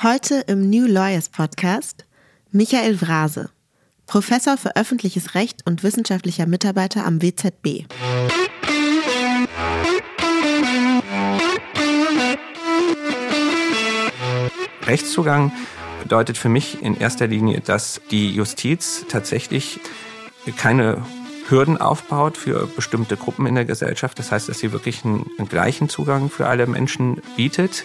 Heute im New Lawyers Podcast Michael Vrase, Professor für öffentliches Recht und wissenschaftlicher Mitarbeiter am WZB. Rechtszugang bedeutet für mich in erster Linie, dass die Justiz tatsächlich keine Hürden aufbaut für bestimmte Gruppen in der Gesellschaft. Das heißt, dass sie wirklich einen, einen gleichen Zugang für alle Menschen bietet.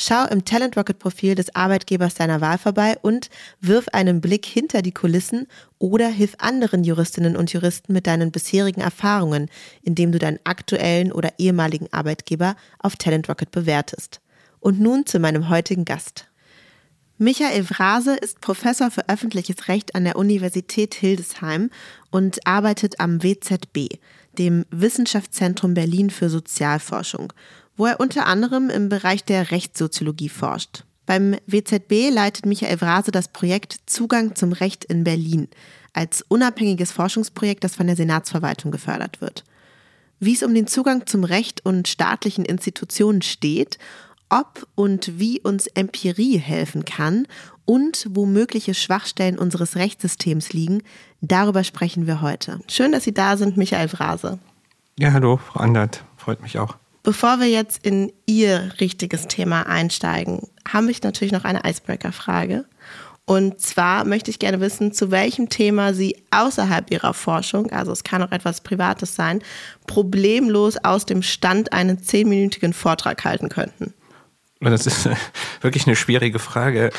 Schau im Talent Rocket Profil des Arbeitgebers deiner Wahl vorbei und wirf einen Blick hinter die Kulissen oder hilf anderen Juristinnen und Juristen mit deinen bisherigen Erfahrungen, indem du deinen aktuellen oder ehemaligen Arbeitgeber auf Talent Rocket bewertest. Und nun zu meinem heutigen Gast. Michael Vrase ist Professor für öffentliches Recht an der Universität Hildesheim und arbeitet am WZB, dem Wissenschaftszentrum Berlin für Sozialforschung wo er unter anderem im Bereich der Rechtssoziologie forscht. Beim WZB leitet Michael Vrase das Projekt Zugang zum Recht in Berlin als unabhängiges Forschungsprojekt, das von der Senatsverwaltung gefördert wird. Wie es um den Zugang zum Recht und staatlichen Institutionen steht, ob und wie uns Empirie helfen kann und wo mögliche Schwachstellen unseres Rechtssystems liegen, darüber sprechen wir heute. Schön, dass Sie da sind, Michael Vrase. Ja, hallo, Frau Andert. Freut mich auch. Bevor wir jetzt in Ihr richtiges Thema einsteigen, habe ich natürlich noch eine Icebreaker-Frage. Und zwar möchte ich gerne wissen, zu welchem Thema Sie außerhalb Ihrer Forschung, also es kann auch etwas Privates sein, problemlos aus dem Stand einen zehnminütigen Vortrag halten könnten. Das ist wirklich eine schwierige Frage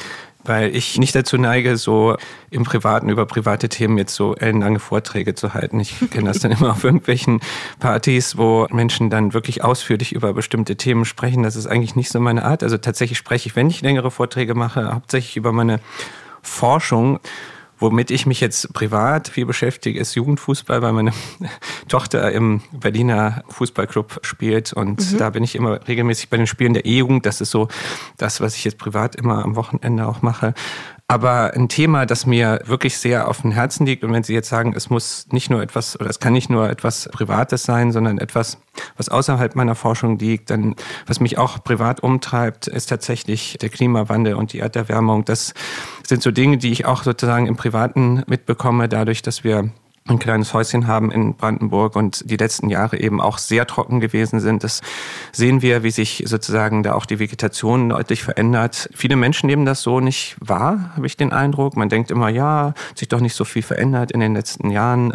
weil ich nicht dazu neige, so im Privaten über private Themen jetzt so ellenlange Vorträge zu halten. Ich kenne das dann immer auf irgendwelchen Partys, wo Menschen dann wirklich ausführlich über bestimmte Themen sprechen. Das ist eigentlich nicht so meine Art. Also tatsächlich spreche ich, wenn ich längere Vorträge mache, hauptsächlich über meine Forschung. Womit ich mich jetzt privat viel beschäftige, ist Jugendfußball, weil meine Tochter im Berliner Fußballclub spielt und mhm. da bin ich immer regelmäßig bei den Spielen der E-Jugend. Das ist so das, was ich jetzt privat immer am Wochenende auch mache. Aber ein Thema, das mir wirklich sehr auf dem Herzen liegt, und wenn Sie jetzt sagen, es muss nicht nur etwas, oder es kann nicht nur etwas Privates sein, sondern etwas, was außerhalb meiner Forschung liegt, dann, was mich auch privat umtreibt, ist tatsächlich der Klimawandel und die Erderwärmung. Das sind so Dinge, die ich auch sozusagen im Privaten mitbekomme, dadurch, dass wir ein kleines Häuschen haben in Brandenburg und die letzten Jahre eben auch sehr trocken gewesen sind. Das sehen wir, wie sich sozusagen da auch die Vegetation deutlich verändert. Viele Menschen nehmen das so nicht wahr, habe ich den Eindruck. Man denkt immer, ja, sich doch nicht so viel verändert in den letzten Jahren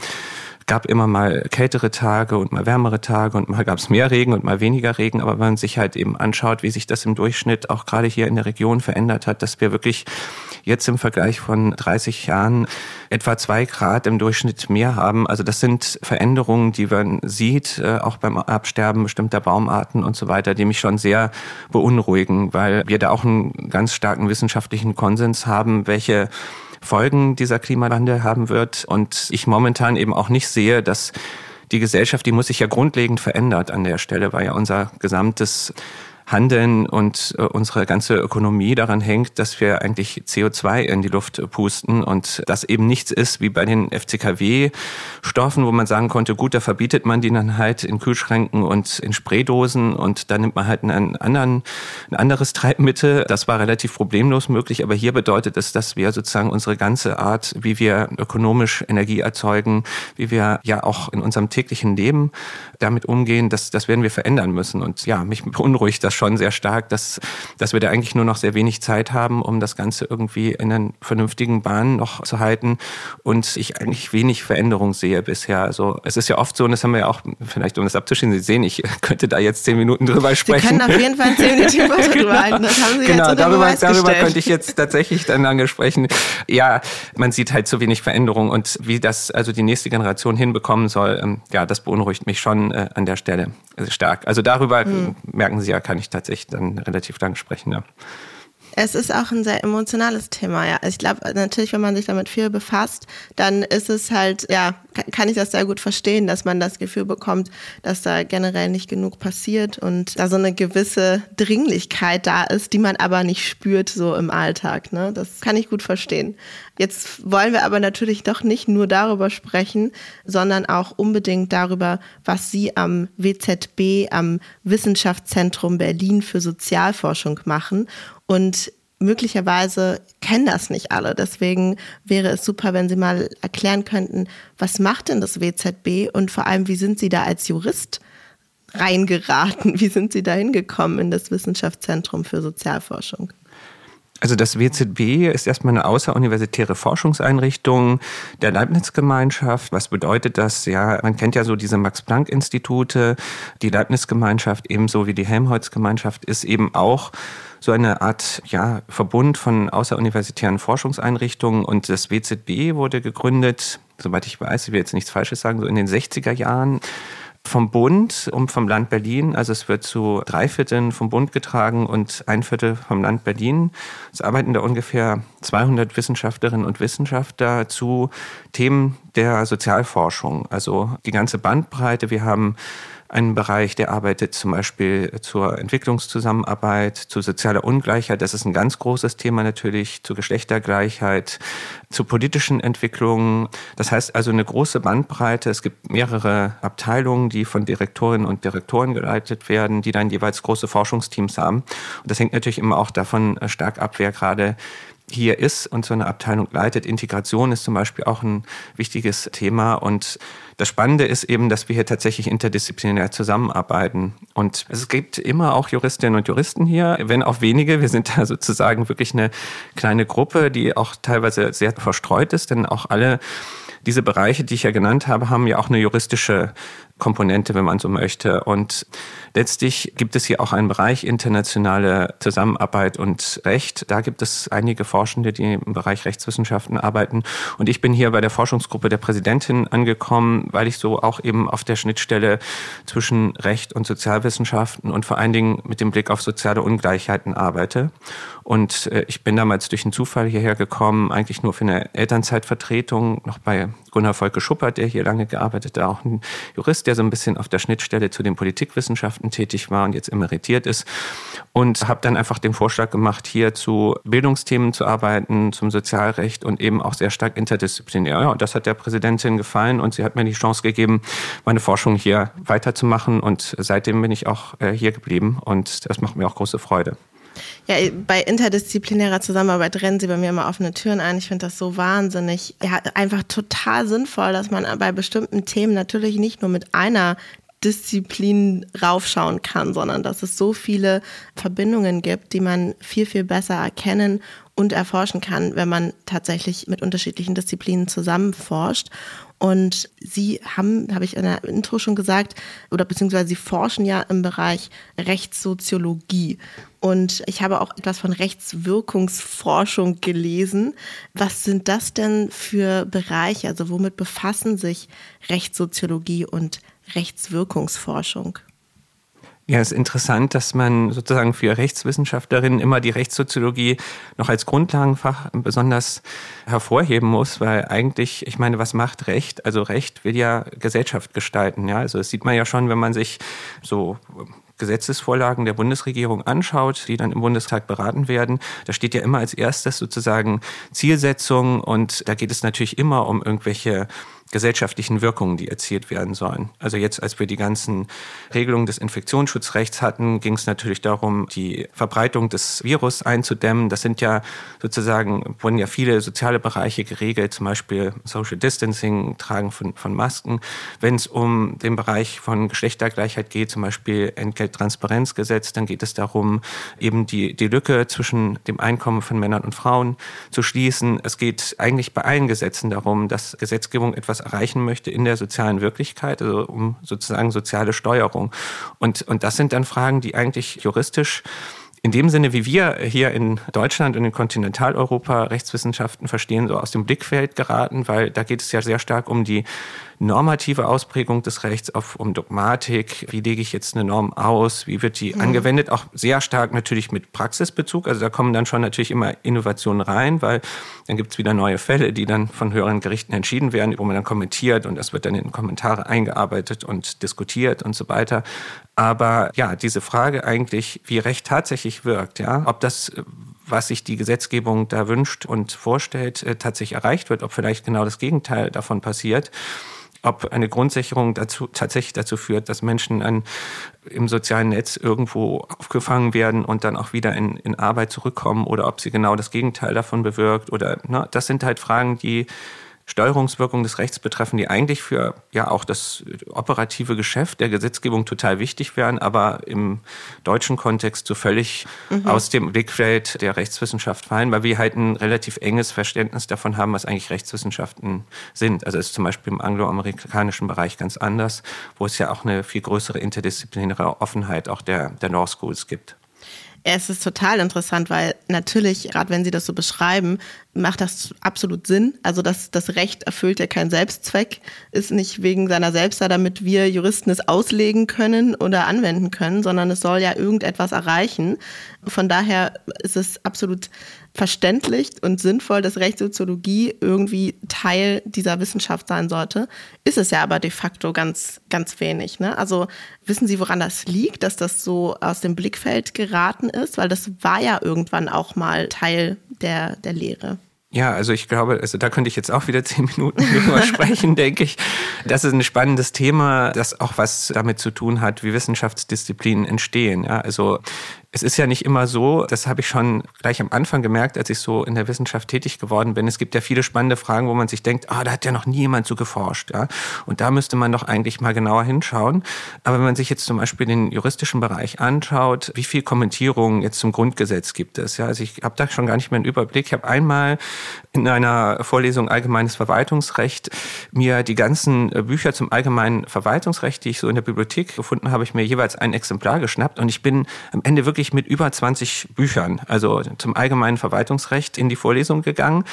gab immer mal kältere Tage und mal wärmere Tage und mal gab es mehr Regen und mal weniger Regen. Aber wenn man sich halt eben anschaut, wie sich das im Durchschnitt auch gerade hier in der Region verändert hat, dass wir wirklich jetzt im Vergleich von 30 Jahren etwa zwei Grad im Durchschnitt mehr haben. Also das sind Veränderungen, die man sieht, äh, auch beim Absterben bestimmter Baumarten und so weiter, die mich schon sehr beunruhigen, weil wir da auch einen ganz starken wissenschaftlichen Konsens haben, welche Folgen dieser Klimawandel haben wird. Und ich momentan eben auch nicht sehe, dass die Gesellschaft, die muss sich ja grundlegend verändert an der Stelle, weil ja unser gesamtes Handeln und äh, unsere ganze Ökonomie daran hängt, dass wir eigentlich CO2 in die Luft pusten und das eben nichts ist wie bei den FCKW-Stoffen, wo man sagen konnte, gut, da verbietet man die dann halt in Kühlschränken und in Spraydosen und dann nimmt man halt einen anderen, ein anderes Treibmittel. Das war relativ problemlos möglich, aber hier bedeutet es, dass wir sozusagen unsere ganze Art, wie wir ökonomisch Energie erzeugen, wie wir ja auch in unserem täglichen Leben damit umgehen, das, das werden wir verändern müssen. Und ja, mich beunruhigt das schon sehr stark, dass, dass wir da eigentlich nur noch sehr wenig Zeit haben, um das Ganze irgendwie in einen vernünftigen Bahn noch zu halten und ich eigentlich wenig Veränderung sehe bisher. Also es ist ja oft so, und das haben wir ja auch, vielleicht um das abzuschließen, Sie sehen, ich könnte da jetzt zehn Minuten drüber sprechen. Sie können auf jeden Fall zehn Minuten drüber genau. halten, das haben Sie genau, jetzt darüber, darüber könnte ich jetzt tatsächlich dann lange sprechen. Ja, man sieht halt zu wenig Veränderung und wie das also die nächste Generation hinbekommen soll, ähm, ja, das beunruhigt mich schon äh, an der Stelle stark. Also darüber, hm. merken Sie ja, kann ich tatsächlich dann relativ lang sprechen. Ja. Es ist auch ein sehr emotionales Thema, ja. Ich glaube, natürlich, wenn man sich damit viel befasst, dann ist es halt, ja, kann ich das sehr gut verstehen, dass man das Gefühl bekommt, dass da generell nicht genug passiert und da so eine gewisse Dringlichkeit da ist, die man aber nicht spürt so im Alltag. Ne? Das kann ich gut verstehen. Jetzt wollen wir aber natürlich doch nicht nur darüber sprechen, sondern auch unbedingt darüber, was Sie am WZB, am Wissenschaftszentrum Berlin für Sozialforschung machen. Und möglicherweise kennen das nicht alle. Deswegen wäre es super, wenn Sie mal erklären könnten, was macht denn das WZB und vor allem, wie sind Sie da als Jurist reingeraten? Wie sind Sie da hingekommen in das Wissenschaftszentrum für Sozialforschung? Also das WZB ist erstmal eine außeruniversitäre Forschungseinrichtung der Leibniz-Gemeinschaft. Was bedeutet das? Ja, man kennt ja so diese Max-Planck-Institute. Die Leibniz-Gemeinschaft ebenso wie die Helmholtz-Gemeinschaft ist eben auch so eine Art ja, Verbund von außeruniversitären Forschungseinrichtungen. Und das WZB wurde gegründet, soweit ich weiß, ich will jetzt nichts Falsches sagen, so in den 60er Jahren vom Bund und vom Land Berlin. Also es wird zu drei Vierteln vom Bund getragen und ein Viertel vom Land Berlin. Es arbeiten da ungefähr 200 Wissenschaftlerinnen und Wissenschaftler zu Themen der Sozialforschung. Also die ganze Bandbreite. Wir haben einen Bereich, der arbeitet zum Beispiel zur Entwicklungszusammenarbeit, zu sozialer Ungleichheit. Das ist ein ganz großes Thema natürlich, zu Geschlechtergleichheit, zu politischen Entwicklungen. Das heißt also eine große Bandbreite. Es gibt mehrere Abteilungen, die von Direktorinnen und Direktoren geleitet werden, die dann jeweils große Forschungsteams haben. Und das hängt natürlich immer auch davon stark ab, wer gerade hier ist und so eine Abteilung leitet. Integration ist zum Beispiel auch ein wichtiges Thema. Und das Spannende ist eben, dass wir hier tatsächlich interdisziplinär zusammenarbeiten. Und es gibt immer auch Juristinnen und Juristen hier, wenn auch wenige. Wir sind da sozusagen wirklich eine kleine Gruppe, die auch teilweise sehr verstreut ist, denn auch alle diese Bereiche, die ich ja genannt habe, haben ja auch eine juristische Komponente, wenn man so möchte. Und letztlich gibt es hier auch einen Bereich internationale Zusammenarbeit und Recht. Da gibt es einige Forschende, die im Bereich Rechtswissenschaften arbeiten. Und ich bin hier bei der Forschungsgruppe der Präsidentin angekommen, weil ich so auch eben auf der Schnittstelle zwischen Recht und Sozialwissenschaften und vor allen Dingen mit dem Blick auf soziale Ungleichheiten arbeite. Und äh, ich bin damals durch einen Zufall hierher gekommen, eigentlich nur für eine Elternzeitvertretung, noch bei Gunnar Volke Schuppert, der hier lange gearbeitet hat, auch ein Jurist, der so ein bisschen auf der Schnittstelle zu den Politikwissenschaften tätig war und jetzt emeritiert ist. Und habe dann einfach den Vorschlag gemacht, hier zu Bildungsthemen zu arbeiten, zum Sozialrecht und eben auch sehr stark interdisziplinär. Ja, und das hat der Präsidentin gefallen und sie hat mir die Chance gegeben, meine Forschung hier weiterzumachen. Und seitdem bin ich auch äh, hier geblieben und das macht mir auch große Freude. Ja, bei interdisziplinärer Zusammenarbeit rennen sie bei mir immer offene Türen ein. Ich finde das so wahnsinnig. Ja, einfach total sinnvoll, dass man bei bestimmten Themen natürlich nicht nur mit einer Disziplin raufschauen kann, sondern dass es so viele Verbindungen gibt, die man viel, viel besser erkennen und erforschen kann, wenn man tatsächlich mit unterschiedlichen Disziplinen zusammenforscht. Und Sie haben, habe ich in der Intro schon gesagt, oder beziehungsweise Sie forschen ja im Bereich Rechtssoziologie. Und ich habe auch etwas von Rechtswirkungsforschung gelesen. Was sind das denn für Bereiche? Also womit befassen sich Rechtssoziologie und Rechtswirkungsforschung? Ja, es ist interessant, dass man sozusagen für Rechtswissenschaftlerinnen immer die Rechtssoziologie noch als Grundlagenfach besonders hervorheben muss, weil eigentlich, ich meine, was macht Recht? Also Recht will ja Gesellschaft gestalten, ja. Also das sieht man ja schon, wenn man sich so Gesetzesvorlagen der Bundesregierung anschaut, die dann im Bundestag beraten werden, da steht ja immer als erstes sozusagen Zielsetzung und da geht es natürlich immer um irgendwelche gesellschaftlichen Wirkungen, die erzielt werden sollen. Also jetzt, als wir die ganzen Regelungen des Infektionsschutzrechts hatten, ging es natürlich darum, die Verbreitung des Virus einzudämmen. Das sind ja sozusagen, wurden ja viele soziale Bereiche geregelt, zum Beispiel Social Distancing, Tragen von, von Masken. Wenn es um den Bereich von Geschlechtergleichheit geht, zum Beispiel Entgelttransparenzgesetz, dann geht es darum, eben die, die Lücke zwischen dem Einkommen von Männern und Frauen zu schließen. Es geht eigentlich bei allen Gesetzen darum, dass Gesetzgebung etwas erreichen möchte in der sozialen Wirklichkeit, also um sozusagen soziale Steuerung. Und, und das sind dann Fragen, die eigentlich juristisch in dem Sinne, wie wir hier in Deutschland und in Kontinentaleuropa Rechtswissenschaften verstehen, so aus dem Blickfeld geraten, weil da geht es ja sehr stark um die normative Ausprägung des Rechts, auf, um Dogmatik. Wie lege ich jetzt eine Norm aus? Wie wird die mhm. angewendet? Auch sehr stark natürlich mit Praxisbezug. Also da kommen dann schon natürlich immer Innovationen rein, weil dann gibt es wieder neue Fälle, die dann von höheren Gerichten entschieden werden, wo man dann kommentiert und das wird dann in Kommentare eingearbeitet und diskutiert und so weiter. Aber ja, diese Frage eigentlich, wie Recht tatsächlich wirkt, ja, ob das was sich die Gesetzgebung da wünscht und vorstellt, äh, tatsächlich erreicht wird, ob vielleicht genau das Gegenteil davon passiert ob eine Grundsicherung dazu, tatsächlich dazu führt, dass Menschen an, im sozialen Netz irgendwo aufgefangen werden und dann auch wieder in, in Arbeit zurückkommen oder ob sie genau das Gegenteil davon bewirkt oder, na, das sind halt Fragen, die Steuerungswirkung des Rechts betreffen, die eigentlich für ja auch das operative Geschäft der Gesetzgebung total wichtig wären, aber im deutschen Kontext so völlig mhm. aus dem Blickfeld der Rechtswissenschaft fallen, weil wir halt ein relativ enges Verständnis davon haben, was eigentlich Rechtswissenschaften sind. Also ist zum Beispiel im angloamerikanischen Bereich ganz anders, wo es ja auch eine viel größere interdisziplinäre Offenheit auch der, der Law Schools gibt. Es ist total interessant, weil natürlich, gerade wenn Sie das so beschreiben, macht das absolut Sinn. Also das, das Recht erfüllt ja keinen Selbstzweck, ist nicht wegen seiner selbst da, damit wir Juristen es auslegen können oder anwenden können, sondern es soll ja irgendetwas erreichen. Von daher ist es absolut verständlich und sinnvoll, dass Rechtssoziologie irgendwie Teil dieser Wissenschaft sein sollte, ist es ja aber de facto ganz, ganz wenig. Ne? Also wissen Sie, woran das liegt, dass das so aus dem Blickfeld geraten ist? Weil das war ja irgendwann auch mal Teil der, der Lehre. Ja, also ich glaube, also da könnte ich jetzt auch wieder zehn Minuten drüber sprechen, denke ich. Das ist ein spannendes Thema, das auch was damit zu tun hat, wie Wissenschaftsdisziplinen entstehen. Ja, also es ist ja nicht immer so, das habe ich schon gleich am Anfang gemerkt, als ich so in der Wissenschaft tätig geworden bin. Es gibt ja viele spannende Fragen, wo man sich denkt, ah, da hat ja noch nie jemand so geforscht. Ja? Und da müsste man doch eigentlich mal genauer hinschauen. Aber wenn man sich jetzt zum Beispiel den juristischen Bereich anschaut, wie viel Kommentierungen jetzt zum Grundgesetz gibt es? Ja? Also ich habe da schon gar nicht mehr einen Überblick. Ich habe einmal in einer Vorlesung Allgemeines Verwaltungsrecht mir die ganzen Bücher zum Allgemeinen Verwaltungsrecht, die ich so in der Bibliothek gefunden habe, ich mir jeweils ein Exemplar geschnappt und ich bin am Ende wirklich mit über 20 Büchern, also zum allgemeinen Verwaltungsrecht in die Vorlesung gegangen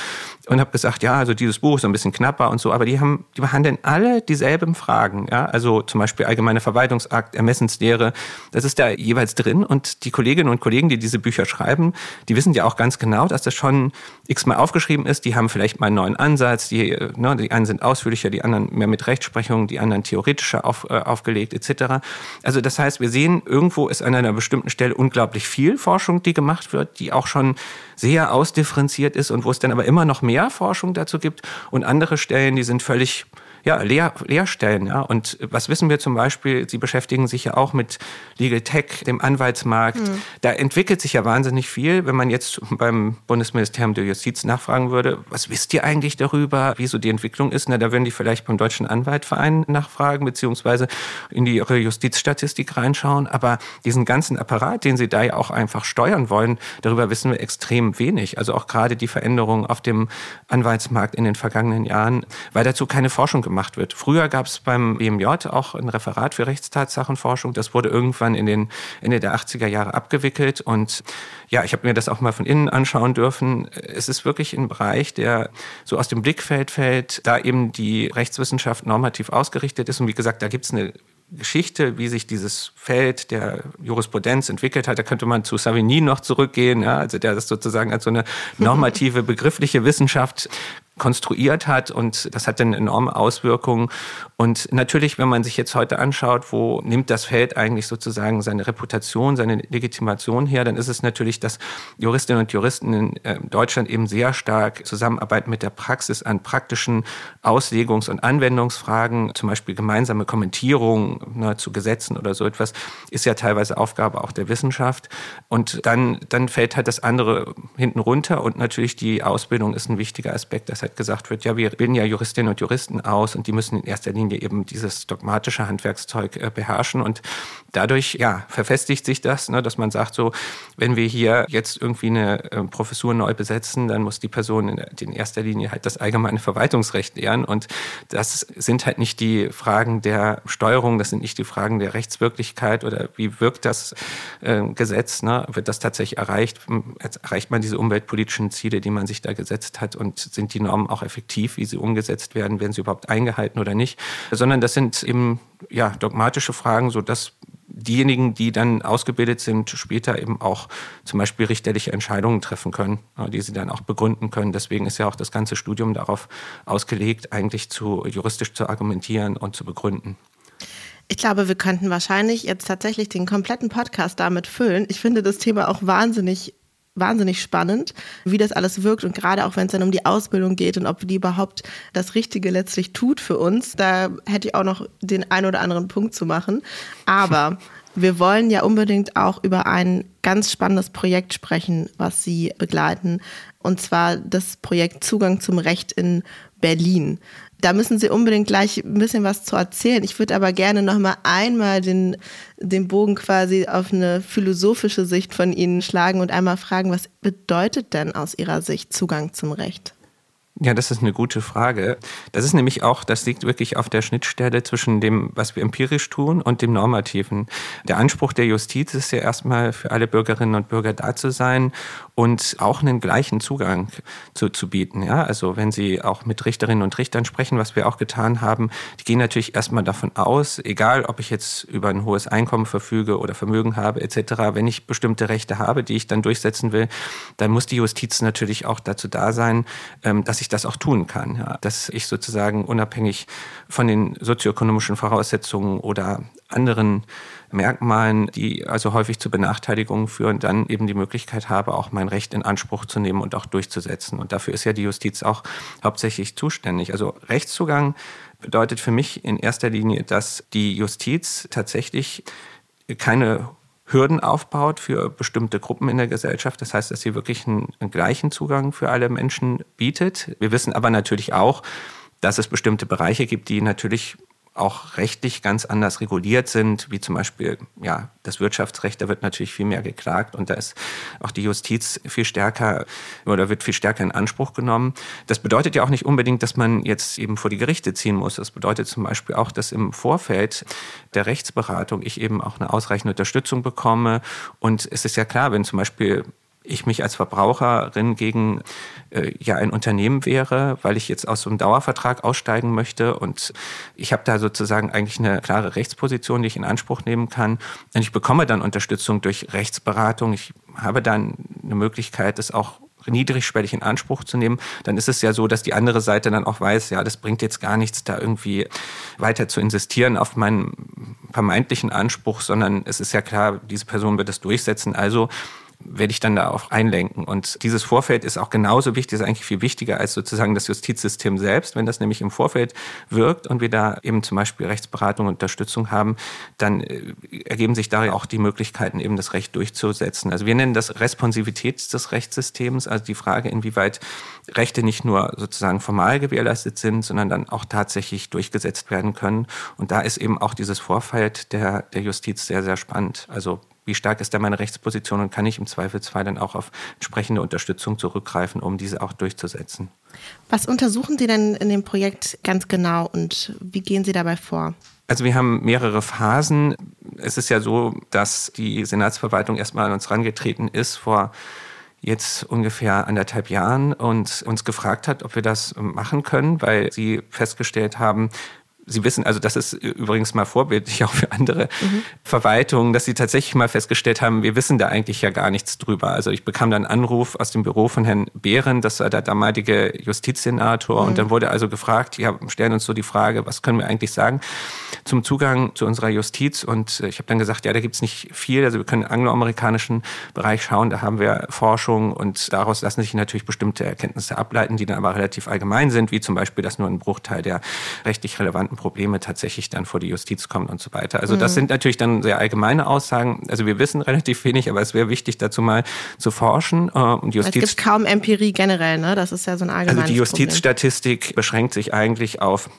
und habe gesagt, ja, also dieses Buch ist ein bisschen knapper und so, aber die haben, die behandeln alle dieselben Fragen, ja, also zum Beispiel allgemeine Verwaltungsakt, Ermessenslehre, das ist da jeweils drin und die Kolleginnen und Kollegen, die diese Bücher schreiben, die wissen ja auch ganz genau, dass das schon x-mal aufgeschrieben ist, die haben vielleicht mal einen neuen Ansatz, die, ne, die einen sind ausführlicher, die anderen mehr mit Rechtsprechung, die anderen theoretischer auf, äh, aufgelegt etc. Also das heißt, wir sehen, irgendwo ist an einer bestimmten Stelle unglaublich viel Forschung, die gemacht wird, die auch schon sehr ausdifferenziert ist und wo es dann aber immer noch mehr Forschung dazu gibt. Und andere Stellen, die sind völlig ja, Lehr Lehrstellen. Ja. Und was wissen wir zum Beispiel? Sie beschäftigen sich ja auch mit Legal Tech, dem Anwaltsmarkt. Mhm. Da entwickelt sich ja wahnsinnig viel. Wenn man jetzt beim Bundesministerium der Justiz nachfragen würde, was wisst ihr eigentlich darüber, wie so die Entwicklung ist? Na, da würden die vielleicht beim Deutschen Anwaltverein nachfragen, beziehungsweise in die ihre Justizstatistik reinschauen. Aber diesen ganzen Apparat, den sie da ja auch einfach steuern wollen, darüber wissen wir extrem wenig. Also auch gerade die Veränderungen auf dem Anwaltsmarkt in den vergangenen Jahren, weil dazu keine Forschung gemacht wird. Früher gab es beim BMJ auch ein Referat für Rechtstatsachenforschung. Das wurde irgendwann in den Ende der 80er Jahre abgewickelt. Und ja, ich habe mir das auch mal von innen anschauen dürfen. Es ist wirklich ein Bereich, der so aus dem Blickfeld fällt, da eben die Rechtswissenschaft normativ ausgerichtet ist. Und wie gesagt, da gibt es eine Geschichte, wie sich dieses Feld der Jurisprudenz entwickelt hat. Da könnte man zu Savigny noch zurückgehen, ja, also der das sozusagen als so eine normative, begriffliche Wissenschaft konstruiert hat und das hat dann enorme Auswirkungen. Und natürlich, wenn man sich jetzt heute anschaut, wo nimmt das Feld eigentlich sozusagen seine Reputation, seine Legitimation her, dann ist es natürlich, dass Juristinnen und Juristen in äh, Deutschland eben sehr stark zusammenarbeiten mit der Praxis an praktischen Auslegungs- und Anwendungsfragen, zum Beispiel gemeinsame Kommentierung ne, zu Gesetzen oder so etwas, ist ja teilweise Aufgabe auch der Wissenschaft. Und dann, dann fällt halt das andere hinten runter und natürlich die Ausbildung ist ein wichtiger Aspekt. Das halt gesagt wird, ja, wir bilden ja Juristinnen und Juristen aus und die müssen in erster Linie eben dieses dogmatische Handwerkszeug äh, beherrschen. Und dadurch, ja, verfestigt sich das, ne, dass man sagt so, wenn wir hier jetzt irgendwie eine äh, Professur neu besetzen, dann muss die Person in, in erster Linie halt das allgemeine Verwaltungsrecht lernen und das sind halt nicht die Fragen der Steuerung, das sind nicht die Fragen der Rechtswirklichkeit oder wie wirkt das äh, Gesetz, ne, wird das tatsächlich erreicht, erreicht man diese umweltpolitischen Ziele, die man sich da gesetzt hat? Und sind die Normen auch effektiv, wie sie umgesetzt werden, werden sie überhaupt eingehalten oder nicht, sondern das sind eben ja dogmatische Fragen, so dass diejenigen, die dann ausgebildet sind, später eben auch zum Beispiel richterliche Entscheidungen treffen können, die sie dann auch begründen können. Deswegen ist ja auch das ganze Studium darauf ausgelegt, eigentlich zu juristisch zu argumentieren und zu begründen. Ich glaube, wir könnten wahrscheinlich jetzt tatsächlich den kompletten Podcast damit füllen. Ich finde das Thema auch wahnsinnig wahnsinnig spannend, wie das alles wirkt und gerade auch wenn es dann um die Ausbildung geht und ob die überhaupt das Richtige letztlich tut für uns, da hätte ich auch noch den ein oder anderen Punkt zu machen. Aber wir wollen ja unbedingt auch über ein ganz spannendes Projekt sprechen, was Sie begleiten, und zwar das Projekt Zugang zum Recht in Berlin. Da müssen Sie unbedingt gleich ein bisschen was zu erzählen. Ich würde aber gerne noch mal einmal den, den Bogen quasi auf eine philosophische Sicht von Ihnen schlagen und einmal fragen, was bedeutet denn aus Ihrer Sicht Zugang zum Recht? Ja, das ist eine gute Frage. Das ist nämlich auch, das liegt wirklich auf der Schnittstelle zwischen dem, was wir empirisch tun und dem Normativen. Der Anspruch der Justiz ist ja erstmal für alle Bürgerinnen und Bürger da zu sein und auch einen gleichen Zugang zu, zu bieten. Ja, also wenn Sie auch mit Richterinnen und Richtern sprechen, was wir auch getan haben, die gehen natürlich erstmal davon aus, egal ob ich jetzt über ein hohes Einkommen verfüge oder Vermögen habe etc., wenn ich bestimmte Rechte habe, die ich dann durchsetzen will, dann muss die Justiz natürlich auch dazu da sein, ähm, dass ich das auch tun kann. Ja. Dass ich sozusagen unabhängig von den sozioökonomischen Voraussetzungen oder anderen Merkmalen, die also häufig zu Benachteiligungen führen, dann eben die Möglichkeit habe, auch mein Recht in Anspruch zu nehmen und auch durchzusetzen. Und dafür ist ja die Justiz auch hauptsächlich zuständig. Also Rechtszugang bedeutet für mich in erster Linie, dass die Justiz tatsächlich keine Hürden aufbaut für bestimmte Gruppen in der Gesellschaft. Das heißt, dass sie wirklich einen, einen gleichen Zugang für alle Menschen bietet. Wir wissen aber natürlich auch, dass es bestimmte Bereiche gibt, die natürlich auch rechtlich ganz anders reguliert sind, wie zum Beispiel ja, das Wirtschaftsrecht, da wird natürlich viel mehr geklagt und da ist auch die Justiz viel stärker oder wird viel stärker in Anspruch genommen. Das bedeutet ja auch nicht unbedingt, dass man jetzt eben vor die Gerichte ziehen muss. Das bedeutet zum Beispiel auch, dass im Vorfeld der Rechtsberatung ich eben auch eine ausreichende Unterstützung bekomme. Und es ist ja klar, wenn zum Beispiel ich mich als Verbraucherin gegen äh, ja ein Unternehmen wäre, weil ich jetzt aus einem Dauervertrag aussteigen möchte und ich habe da sozusagen eigentlich eine klare Rechtsposition, die ich in Anspruch nehmen kann und ich bekomme dann Unterstützung durch Rechtsberatung. Ich habe dann eine Möglichkeit, das auch niedrigschwellig in Anspruch zu nehmen, dann ist es ja so, dass die andere Seite dann auch weiß, ja, das bringt jetzt gar nichts, da irgendwie weiter zu insistieren auf meinen vermeintlichen Anspruch, sondern es ist ja klar, diese Person wird es durchsetzen. Also werde ich dann da auch einlenken. Und dieses Vorfeld ist auch genauso wichtig, ist eigentlich viel wichtiger als sozusagen das Justizsystem selbst. Wenn das nämlich im Vorfeld wirkt und wir da eben zum Beispiel Rechtsberatung und Unterstützung haben, dann äh, ergeben sich da auch die Möglichkeiten, eben das Recht durchzusetzen. Also wir nennen das Responsivität des Rechtssystems, also die Frage, inwieweit Rechte nicht nur sozusagen formal gewährleistet sind, sondern dann auch tatsächlich durchgesetzt werden können. Und da ist eben auch dieses Vorfeld der, der Justiz sehr, sehr spannend. Also wie stark ist da meine Rechtsposition und kann ich im Zweifelsfall dann auch auf entsprechende Unterstützung zurückgreifen, um diese auch durchzusetzen. Was untersuchen Sie denn in dem Projekt ganz genau und wie gehen Sie dabei vor? Also wir haben mehrere Phasen. Es ist ja so, dass die Senatsverwaltung erstmal an uns herangetreten ist vor jetzt ungefähr anderthalb Jahren und uns gefragt hat, ob wir das machen können, weil sie festgestellt haben, Sie wissen, also das ist übrigens mal vorbildlich auch für andere mhm. Verwaltungen, dass sie tatsächlich mal festgestellt haben, wir wissen da eigentlich ja gar nichts drüber. Also ich bekam dann einen Anruf aus dem Büro von Herrn Behren, das war der damalige Justizsenator, mhm. und dann wurde also gefragt, ja, stellen uns so die Frage, was können wir eigentlich sagen zum Zugang zu unserer Justiz? Und ich habe dann gesagt, ja, da gibt es nicht viel. Also wir können im angloamerikanischen Bereich schauen, da haben wir Forschung und daraus lassen sich natürlich bestimmte Erkenntnisse ableiten, die dann aber relativ allgemein sind, wie zum Beispiel, dass nur ein Bruchteil der rechtlich relevanten Probleme tatsächlich dann vor die Justiz kommt und so weiter. Also das mhm. sind natürlich dann sehr allgemeine Aussagen. Also wir wissen relativ wenig, aber es wäre wichtig, dazu mal zu forschen. Äh, und Justiz, es gibt kaum Empirie generell, ne? Das ist ja so ein allgemeines Also die Justizstatistik Problem. beschränkt sich eigentlich auf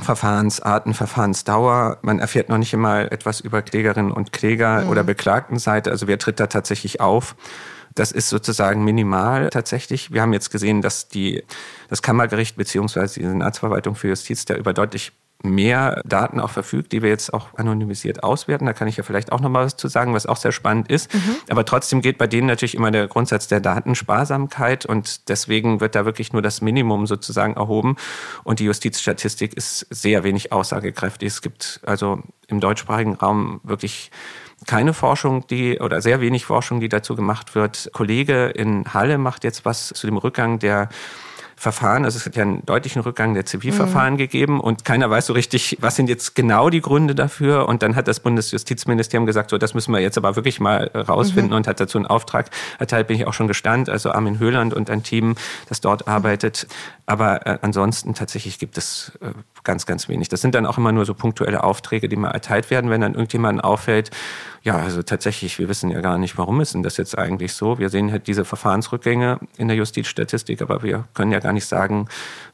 Verfahrensarten, Verfahrensdauer. Man erfährt noch nicht immer etwas über Klägerinnen und Kläger mhm. oder Beklagtenseite. Also wer tritt da tatsächlich auf? Das ist sozusagen minimal tatsächlich. Wir haben jetzt gesehen, dass die, das Kammergericht beziehungsweise die Senatsverwaltung für Justiz da über deutlich mehr Daten auch verfügt, die wir jetzt auch anonymisiert auswerten. Da kann ich ja vielleicht auch noch mal was zu sagen, was auch sehr spannend ist. Mhm. Aber trotzdem geht bei denen natürlich immer der Grundsatz der Datensparsamkeit und deswegen wird da wirklich nur das Minimum sozusagen erhoben. Und die Justizstatistik ist sehr wenig aussagekräftig. Es gibt also im deutschsprachigen Raum wirklich keine Forschung, die oder sehr wenig Forschung, die dazu gemacht wird. Kollege in Halle macht jetzt was zu dem Rückgang der Verfahren. Also es hat ja einen deutlichen Rückgang der Zivilverfahren mhm. gegeben und keiner weiß so richtig, was sind jetzt genau die Gründe dafür. Und dann hat das Bundesjustizministerium gesagt, so das müssen wir jetzt aber wirklich mal rausfinden mhm. und hat dazu einen Auftrag erteilt, bin ich auch schon gestand. Also Armin Höhland und ein Team, das dort arbeitet. Aber äh, ansonsten tatsächlich gibt es äh, ganz, ganz wenig. Das sind dann auch immer nur so punktuelle Aufträge, die mal erteilt werden, wenn dann irgendjemandem auffällt, ja, also tatsächlich, wir wissen ja gar nicht, warum ist denn das jetzt eigentlich so. Wir sehen halt diese Verfahrensrückgänge in der Justizstatistik, aber wir können ja gar nicht sagen,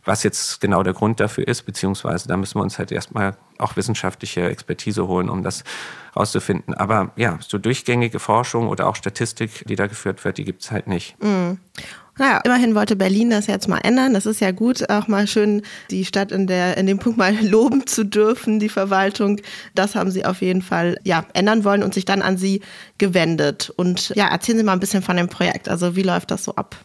was jetzt genau der Grund dafür ist, beziehungsweise da müssen wir uns halt erstmal auch wissenschaftliche Expertise holen, um das rauszufinden. Aber ja, so durchgängige Forschung oder auch Statistik, die da geführt wird, die gibt es halt nicht. Mhm. Naja, immerhin wollte Berlin das jetzt mal ändern. Das ist ja gut, auch mal schön die Stadt in, der, in dem Punkt mal loben zu dürfen, die Verwaltung. Das haben sie auf jeden Fall ja, ändern wollen und sich dann an sie gewendet. Und ja, erzählen Sie mal ein bisschen von dem Projekt. Also wie läuft das so ab?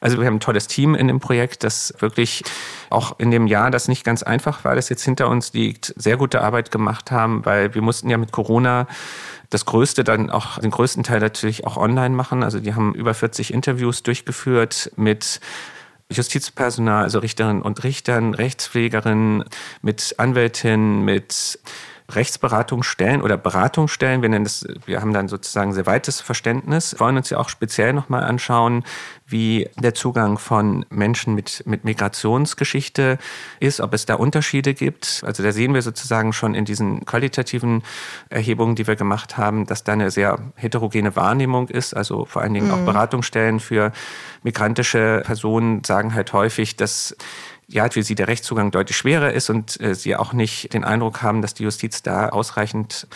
Also wir haben ein tolles Team in dem Projekt, das wirklich auch in dem Jahr, das nicht ganz einfach war, das jetzt hinter uns liegt, sehr gute Arbeit gemacht haben, weil wir mussten ja mit Corona das Größte dann auch, den größten Teil natürlich auch online machen. Also die haben über 40 Interviews durchgeführt mit Justizpersonal, also Richterinnen und Richtern, Rechtspflegerinnen, mit Anwältinnen, mit Rechtsberatungsstellen oder Beratungsstellen. Wir nennen das, wir haben dann sozusagen sehr weites Verständnis. Wir wollen uns ja auch speziell nochmal anschauen, wie der Zugang von Menschen mit, mit Migrationsgeschichte ist, ob es da Unterschiede gibt. Also da sehen wir sozusagen schon in diesen qualitativen Erhebungen, die wir gemacht haben, dass da eine sehr heterogene Wahrnehmung ist. Also vor allen Dingen mhm. auch Beratungsstellen für migrantische Personen sagen halt häufig, dass ja, für sie der Rechtszugang deutlich schwerer ist und äh, sie auch nicht den Eindruck haben, dass die Justiz da ausreichend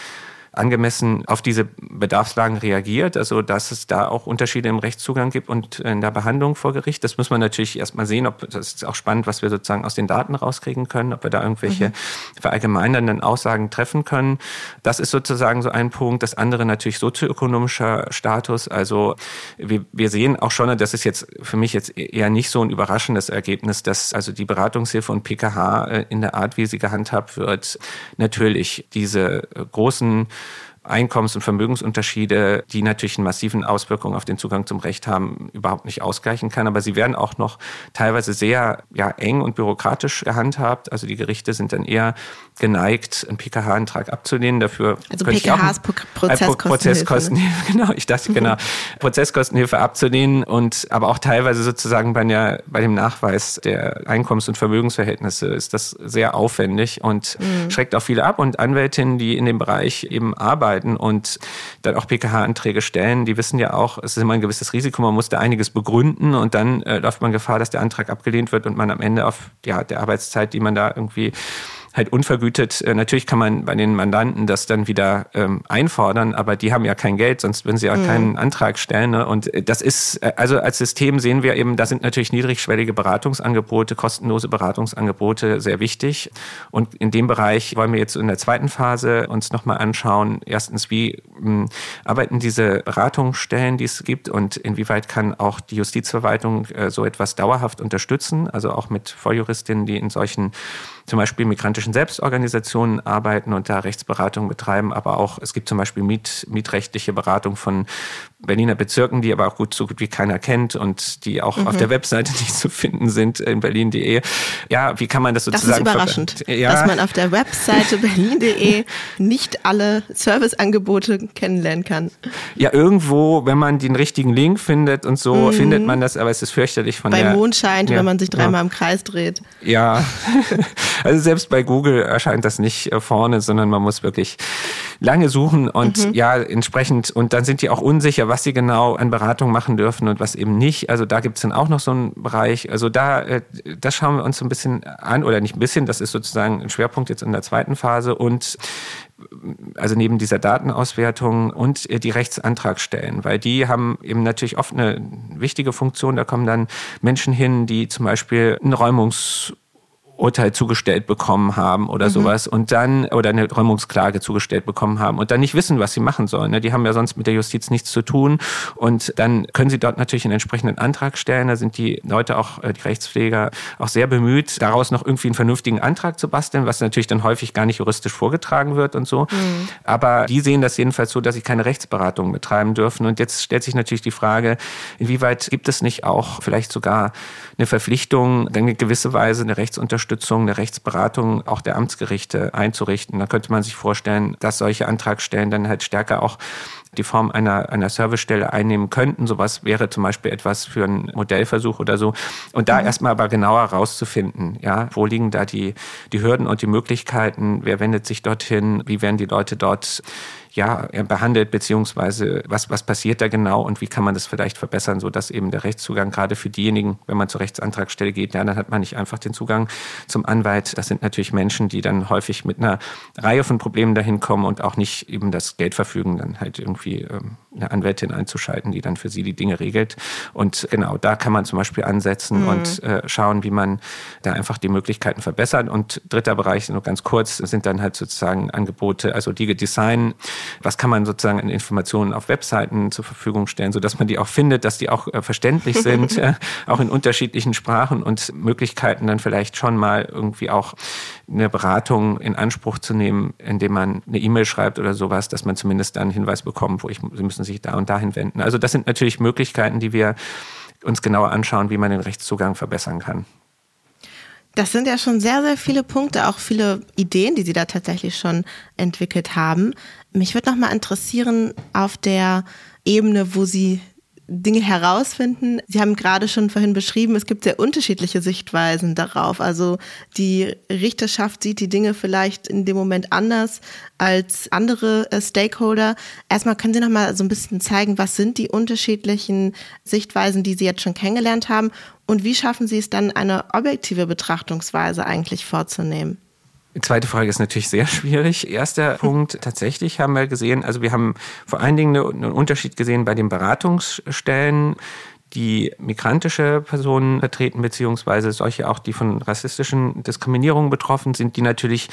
angemessen auf diese Bedarfslagen reagiert, also dass es da auch Unterschiede im Rechtszugang gibt und in der Behandlung vor Gericht. Das muss man natürlich erstmal sehen, ob das ist auch spannend, was wir sozusagen aus den Daten rauskriegen können, ob wir da irgendwelche mhm. verallgemeinernden Aussagen treffen können. Das ist sozusagen so ein Punkt. Das andere natürlich sozioökonomischer Status. Also wir, wir sehen auch schon, das ist jetzt für mich jetzt eher nicht so ein überraschendes Ergebnis, dass also die Beratungshilfe und PKH äh, in der Art, wie sie gehandhabt wird, natürlich diese großen Einkommens- und Vermögensunterschiede, die natürlich eine massiven Auswirkungen auf den Zugang zum Recht haben, überhaupt nicht ausgleichen kann. Aber sie werden auch noch teilweise sehr ja, eng und bürokratisch gehandhabt. Also die Gerichte sind dann eher geneigt, einen PKH-Antrag abzulehnen. Dafür also PKH ist Prozesskostenhilfe. Prozesskostenhilfe, genau. Ich dachte genau, Prozesskostenhilfe abzulehnen und aber auch teilweise sozusagen bei, der, bei dem Nachweis der Einkommens- und Vermögensverhältnisse ist das sehr aufwendig und mhm. schreckt auch viele ab. Und Anwältinnen, die in dem Bereich eben arbeiten, arbeiten und dann auch PKH-Anträge stellen, die wissen ja auch, es ist immer ein gewisses Risiko, man muss da einiges begründen und dann äh, läuft man Gefahr, dass der Antrag abgelehnt wird und man am Ende auf ja, der Arbeitszeit, die man da irgendwie halt unvergütet. Äh, natürlich kann man bei den Mandanten das dann wieder ähm, einfordern, aber die haben ja kein Geld, sonst würden sie ja mhm. keinen Antrag stellen. Ne? Und äh, das ist, äh, also als System sehen wir eben, da sind natürlich niedrigschwellige Beratungsangebote, kostenlose Beratungsangebote sehr wichtig. Und in dem Bereich wollen wir jetzt in der zweiten Phase uns nochmal anschauen, erstens, wie mh, hm, arbeiten diese Beratungsstellen, die es gibt und inwieweit kann auch die Justizverwaltung äh, so etwas dauerhaft unterstützen, also auch mit Volljuristinnen, die in solchen zum Beispiel migrantische demokratischen Selbstorganisationen arbeiten und da Rechtsberatung betreiben, aber auch, es gibt zum Beispiel Miet, mietrechtliche Beratung von Berliner Bezirken, die aber auch gut so gut wie keiner kennt und die auch mhm. auf der Webseite nicht zu finden sind in berlin.de. Ja, wie kann man das sozusagen? Das ist überraschend, ja. dass man auf der Webseite berlin.de nicht alle Serviceangebote kennenlernen kann. Ja, irgendwo, wenn man den richtigen Link findet und so, mhm. findet man das, aber es ist fürchterlich von bei der... Bei Mondschein, ja, wenn man sich dreimal ja. im Kreis dreht. Ja, also selbst bei Google erscheint das nicht äh, vorne, sondern man muss wirklich lange suchen und mhm. ja, entsprechend, und dann sind die auch unsicher, was sie genau an Beratung machen dürfen und was eben nicht. Also da gibt es dann auch noch so einen Bereich. Also da, äh, das schauen wir uns so ein bisschen an, oder nicht ein bisschen, das ist sozusagen ein Schwerpunkt jetzt in der zweiten Phase und also neben dieser Datenauswertung und die Rechtsantragstellen, weil die haben eben natürlich oft eine wichtige Funktion. Da kommen dann Menschen hin, die zum Beispiel einen Räumungs Urteil zugestellt bekommen haben oder mhm. sowas und dann oder eine Räumungsklage zugestellt bekommen haben und dann nicht wissen, was sie machen sollen. Ne? Die haben ja sonst mit der Justiz nichts zu tun und dann können sie dort natürlich einen entsprechenden Antrag stellen. Da sind die Leute auch, äh, die Rechtspfleger, auch sehr bemüht, daraus noch irgendwie einen vernünftigen Antrag zu basteln, was natürlich dann häufig gar nicht juristisch vorgetragen wird und so. Mhm. Aber die sehen das jedenfalls so, dass sie keine Rechtsberatung betreiben dürfen. Und jetzt stellt sich natürlich die Frage, inwieweit gibt es nicht auch vielleicht sogar eine Verpflichtung, dann in gewisser Weise eine Rechtsunterstützung, eine Rechtsberatung auch der Amtsgerichte einzurichten. Da könnte man sich vorstellen, dass solche Antragstellen dann halt stärker auch die Form einer, einer Servicestelle einnehmen könnten. Sowas wäre zum Beispiel etwas für einen Modellversuch oder so. Und da mhm. erstmal aber genauer rauszufinden, ja, wo liegen da die, die Hürden und die Möglichkeiten, wer wendet sich dorthin, wie werden die Leute dort ja, behandelt, beziehungsweise was, was passiert da genau und wie kann man das vielleicht verbessern, sodass eben der Rechtszugang gerade für diejenigen, wenn man zur Rechtsantragstelle geht, ja, dann hat man nicht einfach den Zugang zum Anwalt. Das sind natürlich Menschen, die dann häufig mit einer Reihe von Problemen dahin kommen und auch nicht eben das Geld verfügen, dann halt irgendwie ähm, eine Anwältin einzuschalten, die dann für sie die Dinge regelt. Und genau, da kann man zum Beispiel ansetzen mhm. und äh, schauen, wie man da einfach die Möglichkeiten verbessert. Und dritter Bereich, nur ganz kurz, sind dann halt sozusagen Angebote, also die Design, was kann man sozusagen an Informationen auf Webseiten zur Verfügung stellen, sodass man die auch findet, dass die auch äh, verständlich sind, auch in unterschiedlichen Sprachen und Möglichkeiten dann vielleicht schon mal irgendwie auch eine Beratung in Anspruch zu nehmen, indem man eine E-Mail schreibt oder sowas, dass man zumindest dann einen Hinweis bekommt, wo ich, Sie müssen sich da und dahin wenden. Also das sind natürlich Möglichkeiten, die wir uns genauer anschauen, wie man den Rechtszugang verbessern kann. Das sind ja schon sehr, sehr viele Punkte, auch viele Ideen, die Sie da tatsächlich schon entwickelt haben. Mich würde noch mal interessieren, auf der Ebene, wo Sie Dinge herausfinden. Sie haben gerade schon vorhin beschrieben, es gibt sehr unterschiedliche Sichtweisen darauf. Also die Richterschaft sieht die Dinge vielleicht in dem Moment anders als andere äh, Stakeholder. Erstmal können Sie noch mal so ein bisschen zeigen, was sind die unterschiedlichen Sichtweisen, die Sie jetzt schon kennengelernt haben und wie schaffen Sie es dann, eine objektive Betrachtungsweise eigentlich vorzunehmen? Zweite Frage ist natürlich sehr schwierig. Erster Punkt, tatsächlich haben wir gesehen, also wir haben vor allen Dingen einen Unterschied gesehen bei den Beratungsstellen, die migrantische Personen vertreten, beziehungsweise solche auch, die von rassistischen Diskriminierungen betroffen sind, die natürlich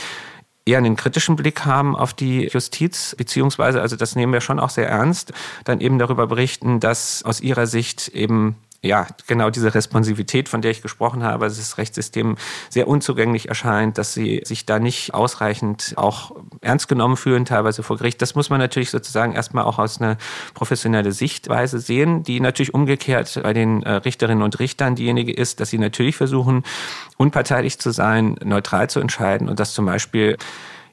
eher einen kritischen Blick haben auf die Justiz, beziehungsweise, also das nehmen wir schon auch sehr ernst, dann eben darüber berichten, dass aus ihrer Sicht eben ja, genau diese Responsivität, von der ich gesprochen habe, dass das Rechtssystem sehr unzugänglich erscheint, dass sie sich da nicht ausreichend auch ernst genommen fühlen, teilweise vor Gericht. Das muss man natürlich sozusagen erstmal auch aus einer professionellen Sichtweise sehen, die natürlich umgekehrt bei den äh, Richterinnen und Richtern diejenige ist, dass sie natürlich versuchen, unparteilich zu sein, neutral zu entscheiden und dass zum Beispiel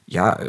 ja,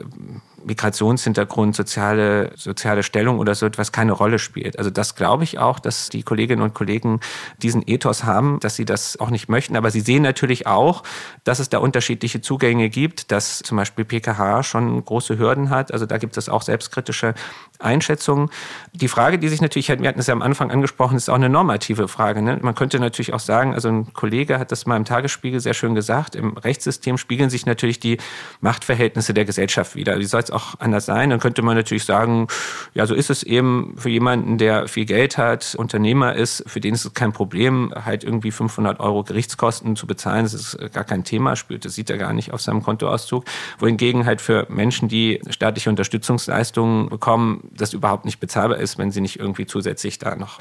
Migrationshintergrund, soziale, soziale Stellung oder so etwas keine Rolle spielt. Also das glaube ich auch, dass die Kolleginnen und Kollegen diesen Ethos haben, dass sie das auch nicht möchten. Aber sie sehen natürlich auch, dass es da unterschiedliche Zugänge gibt, dass zum Beispiel PKH schon große Hürden hat. Also da gibt es auch selbstkritische Einschätzungen. Die Frage, die sich natürlich, wir hatten es ja am Anfang angesprochen, ist auch eine normative Frage. Ne? Man könnte natürlich auch sagen, also ein Kollege hat das mal im Tagesspiegel sehr schön gesagt, im Rechtssystem spiegeln sich natürlich die Machtverhältnisse der Gesellschaft wieder. Wie soll es auch anders sein? Dann könnte man natürlich sagen, ja, so ist es eben für jemanden, der viel Geld hat, Unternehmer ist, für den ist es kein Problem, halt irgendwie 500 Euro Gerichtskosten zu bezahlen. Das ist gar kein Thema, spürt, das sieht er gar nicht auf seinem Kontoauszug. Wohingegen halt für Menschen, die staatliche Unterstützungsleistungen bekommen, das überhaupt nicht bezahlbar ist, wenn sie nicht irgendwie zusätzlich da noch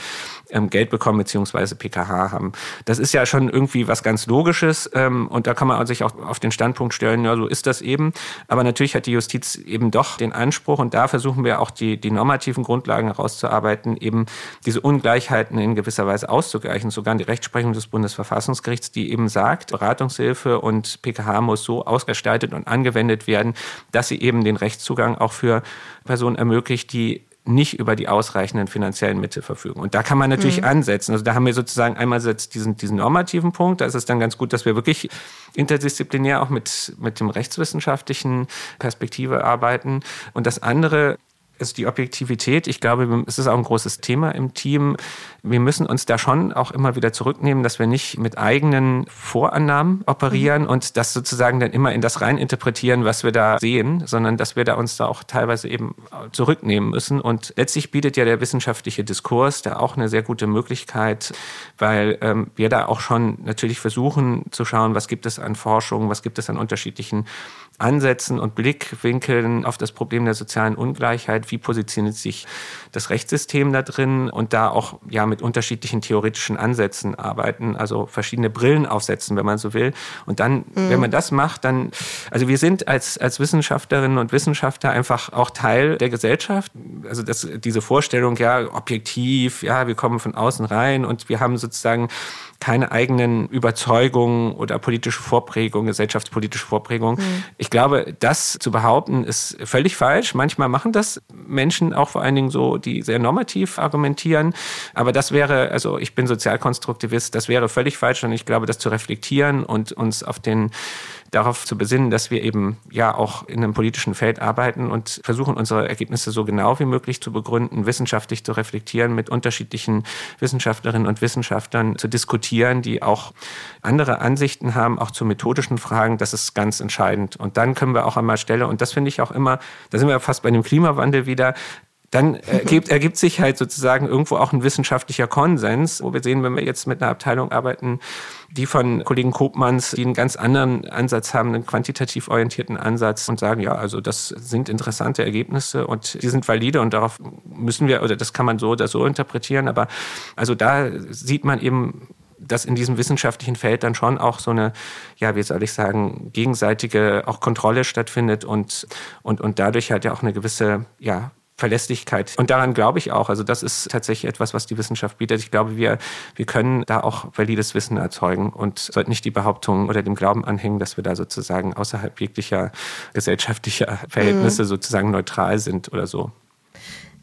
ähm, Geld bekommen beziehungsweise PKH haben. Das ist ja schon irgendwie was ganz Logisches ähm, und da kann man sich auch auf den Standpunkt stellen, ja, so ist das eben. Aber natürlich hat die Justiz eben doch den Anspruch und da versuchen wir auch die, die normativen Grundlagen herauszuarbeiten, eben diese Ungleichheiten in gewisser Weise auszugleichen. Sogar die Rechtsprechung des Bundesverfassungsgerichts, die eben sagt, Beratungshilfe und PKH muss so ausgestaltet und angewendet werden, dass sie eben den Rechtszugang auch für Personen ermöglicht, die nicht über die ausreichenden finanziellen Mittel verfügen. Und da kann man natürlich mhm. ansetzen. Also da haben wir sozusagen einmal diesen, diesen normativen Punkt. Da ist es dann ganz gut, dass wir wirklich interdisziplinär auch mit, mit dem rechtswissenschaftlichen Perspektive arbeiten. Und das andere ist die Objektivität. Ich glaube, es ist auch ein großes Thema im Team. Wir müssen uns da schon auch immer wieder zurücknehmen, dass wir nicht mit eigenen Vorannahmen operieren mhm. und das sozusagen dann immer in das rein interpretieren, was wir da sehen, sondern dass wir da uns da auch teilweise eben zurücknehmen müssen. Und letztlich bietet ja der wissenschaftliche Diskurs da auch eine sehr gute Möglichkeit, weil ähm, wir da auch schon natürlich versuchen zu schauen, was gibt es an Forschung, was gibt es an unterschiedlichen Ansätzen und Blickwinkeln auf das Problem der sozialen Ungleichheit. Wie positioniert sich das Rechtssystem da drin und da auch ja mit unterschiedlichen theoretischen Ansätzen arbeiten, also verschiedene Brillen aufsetzen, wenn man so will. Und dann, mhm. wenn man das macht, dann, also wir sind als, als Wissenschaftlerinnen und Wissenschaftler einfach auch Teil der Gesellschaft. Also das, diese Vorstellung, ja, objektiv, ja, wir kommen von außen rein und wir haben sozusagen keine eigenen Überzeugungen oder politische Vorprägungen, gesellschaftspolitische Vorprägungen. Mhm. Ich glaube, das zu behaupten, ist völlig falsch. Manchmal machen das Menschen auch vor allen Dingen so, die sehr normativ argumentieren. Aber das wäre, also ich bin Sozialkonstruktivist, das wäre völlig falsch und ich glaube, das zu reflektieren und uns auf den darauf zu besinnen, dass wir eben ja auch in einem politischen Feld arbeiten und versuchen, unsere Ergebnisse so genau wie möglich zu begründen, wissenschaftlich zu reflektieren, mit unterschiedlichen Wissenschaftlerinnen und Wissenschaftlern zu diskutieren, die auch andere Ansichten haben, auch zu methodischen Fragen. Das ist ganz entscheidend. Und dann können wir auch einmal Stelle, und das finde ich auch immer, da sind wir fast bei dem Klimawandel wieder, dann ergibt, ergibt sich halt sozusagen irgendwo auch ein wissenschaftlicher Konsens, wo wir sehen, wenn wir jetzt mit einer Abteilung arbeiten, die von Kollegen Kopmanns, die einen ganz anderen Ansatz haben, einen quantitativ orientierten Ansatz und sagen, ja, also das sind interessante Ergebnisse und die sind valide und darauf müssen wir, oder das kann man so oder so interpretieren, aber also da sieht man eben, dass in diesem wissenschaftlichen Feld dann schon auch so eine, ja, wie soll ich sagen, gegenseitige auch Kontrolle stattfindet und, und, und dadurch halt ja auch eine gewisse, ja, Verlässlichkeit. Und daran glaube ich auch. Also das ist tatsächlich etwas, was die Wissenschaft bietet. Ich glaube, wir, wir können da auch valides Wissen erzeugen und sollten nicht die Behauptung oder dem Glauben anhängen, dass wir da sozusagen außerhalb jeglicher gesellschaftlicher Verhältnisse mhm. sozusagen neutral sind oder so.